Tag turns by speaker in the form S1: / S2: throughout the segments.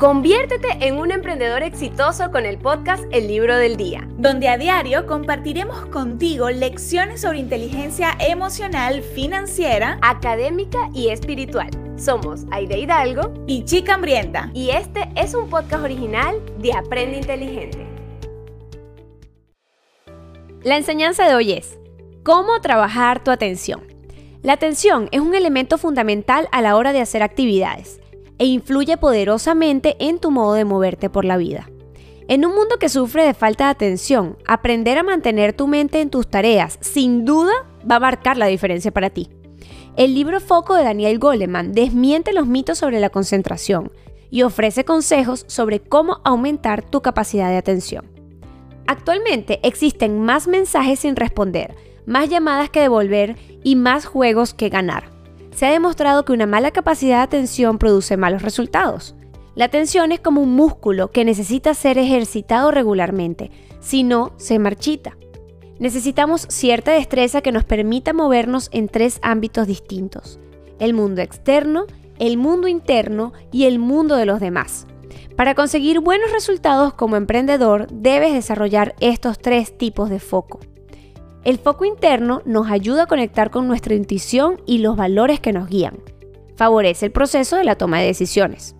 S1: Conviértete en un emprendedor exitoso con el podcast El Libro del Día,
S2: donde a diario compartiremos contigo lecciones sobre inteligencia emocional, financiera,
S1: académica y espiritual. Somos Aide Hidalgo
S2: y Chica Hambrienta.
S1: Y este es un podcast original de Aprende Inteligente. La enseñanza de hoy es cómo trabajar tu atención. La atención es un elemento fundamental a la hora de hacer actividades e influye poderosamente en tu modo de moverte por la vida. En un mundo que sufre de falta de atención, aprender a mantener tu mente en tus tareas sin duda va a marcar la diferencia para ti. El libro Foco de Daniel Goleman desmiente los mitos sobre la concentración y ofrece consejos sobre cómo aumentar tu capacidad de atención. Actualmente existen más mensajes sin responder, más llamadas que devolver y más juegos que ganar se ha demostrado que una mala capacidad de atención produce malos resultados. La atención es como un músculo que necesita ser ejercitado regularmente, si no, se marchita. Necesitamos cierta destreza que nos permita movernos en tres ámbitos distintos, el mundo externo, el mundo interno y el mundo de los demás. Para conseguir buenos resultados como emprendedor debes desarrollar estos tres tipos de foco. El foco interno nos ayuda a conectar con nuestra intuición y los valores que nos guían. Favorece el proceso de la toma de decisiones.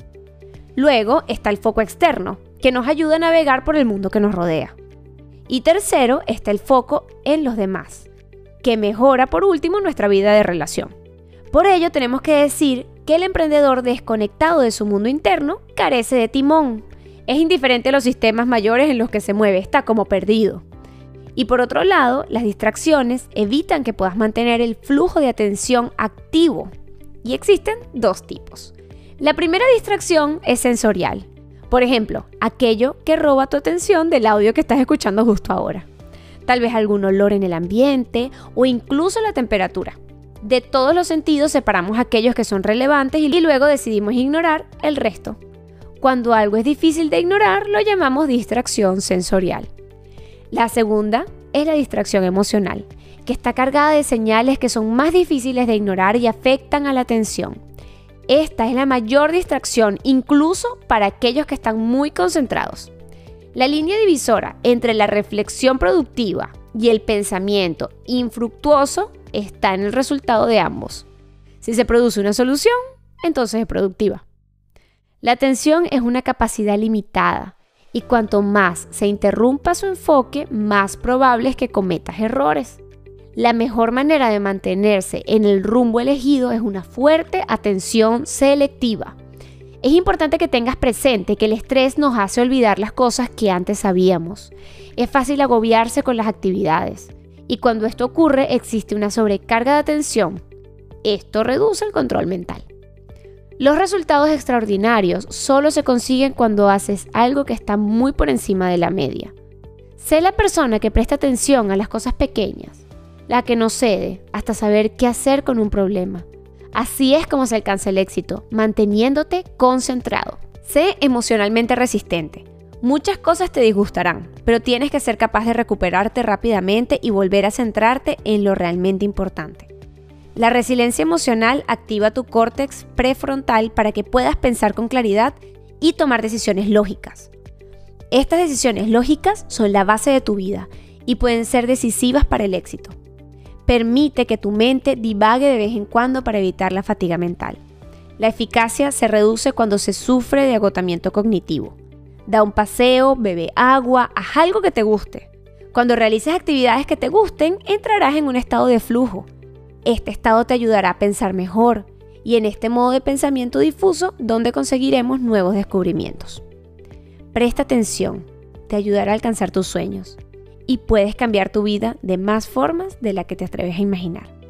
S1: Luego está el foco externo, que nos ayuda a navegar por el mundo que nos rodea. Y tercero está el foco en los demás, que mejora por último nuestra vida de relación. Por ello tenemos que decir que el emprendedor desconectado de su mundo interno carece de timón. Es indiferente a los sistemas mayores en los que se mueve, está como perdido. Y por otro lado, las distracciones evitan que puedas mantener el flujo de atención activo. Y existen dos tipos. La primera distracción es sensorial. Por ejemplo, aquello que roba tu atención del audio que estás escuchando justo ahora. Tal vez algún olor en el ambiente o incluso la temperatura. De todos los sentidos separamos aquellos que son relevantes y luego decidimos ignorar el resto. Cuando algo es difícil de ignorar, lo llamamos distracción sensorial. La segunda es la distracción emocional, que está cargada de señales que son más difíciles de ignorar y afectan a la atención. Esta es la mayor distracción incluso para aquellos que están muy concentrados. La línea divisora entre la reflexión productiva y el pensamiento infructuoso está en el resultado de ambos. Si se produce una solución, entonces es productiva. La atención es una capacidad limitada y cuanto más se interrumpa su enfoque, más probable es que cometas errores. La mejor manera de mantenerse en el rumbo elegido es una fuerte atención selectiva. Es importante que tengas presente que el estrés nos hace olvidar las cosas que antes sabíamos. Es fácil agobiarse con las actividades y cuando esto ocurre existe una sobrecarga de atención. Esto reduce el control mental. Los resultados extraordinarios solo se consiguen cuando haces algo que está muy por encima de la media. Sé la persona que presta atención a las cosas pequeñas, la que no cede hasta saber qué hacer con un problema. Así es como se alcanza el éxito, manteniéndote concentrado. Sé emocionalmente resistente. Muchas cosas te disgustarán, pero tienes que ser capaz de recuperarte rápidamente y volver a centrarte en lo realmente importante. La resiliencia emocional activa tu córtex prefrontal para que puedas pensar con claridad y tomar decisiones lógicas. Estas decisiones lógicas son la base de tu vida y pueden ser decisivas para el éxito. Permite que tu mente divague de vez en cuando para evitar la fatiga mental. La eficacia se reduce cuando se sufre de agotamiento cognitivo. Da un paseo, bebe agua, haz algo que te guste. Cuando realices actividades que te gusten, entrarás en un estado de flujo este estado te ayudará a pensar mejor y en este modo de pensamiento difuso donde conseguiremos nuevos descubrimientos. Presta atención, te ayudará a alcanzar tus sueños y puedes cambiar tu vida de más formas de la que te atreves a imaginar.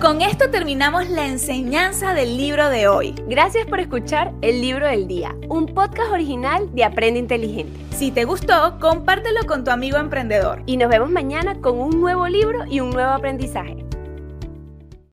S2: Con esto terminamos la enseñanza del libro de hoy.
S1: Gracias por escuchar El Libro del Día, un podcast original de Aprende Inteligente.
S2: Si te gustó, compártelo con tu amigo emprendedor.
S1: Y nos vemos mañana con un nuevo libro y un nuevo aprendizaje.